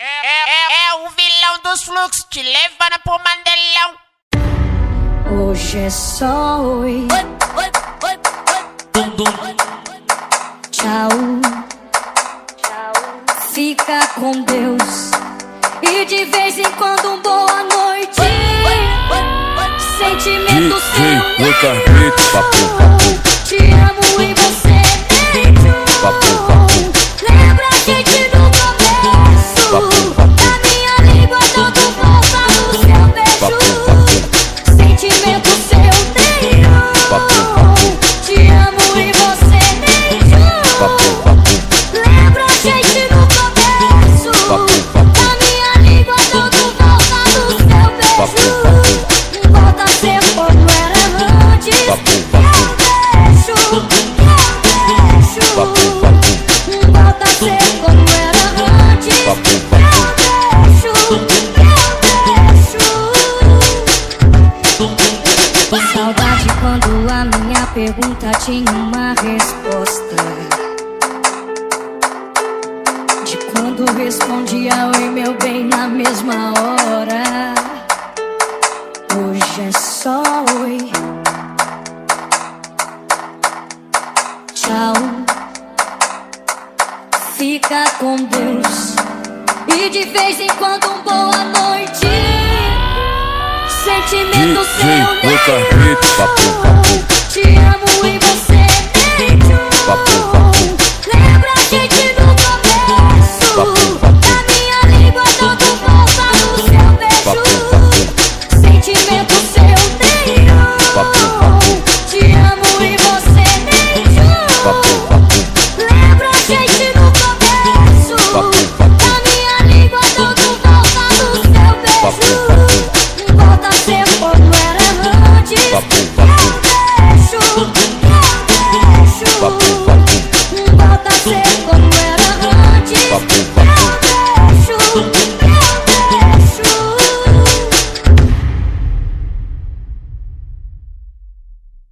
É, é, é o vilão dos fluxos te levando pro mandelão. Hoje é só oi. Tchau. Fica com Deus. E de vez em quando um boa noite. Sentimento seu. Papo, papo, Te amo e você papo, Eu deixo, eu deixo. Volta a ser como era antes. Eu deixo, eu deixo. Saudade quando a minha pergunta tinha uma resposta. De quando respondia oi meu bem na mesma hora. Hoje é só oi. Tchau. Fica com Deus. E de vez em quando um boa noite. Sentimento DJ seu Lucas papo, papo, Te amo Pumba, pumba.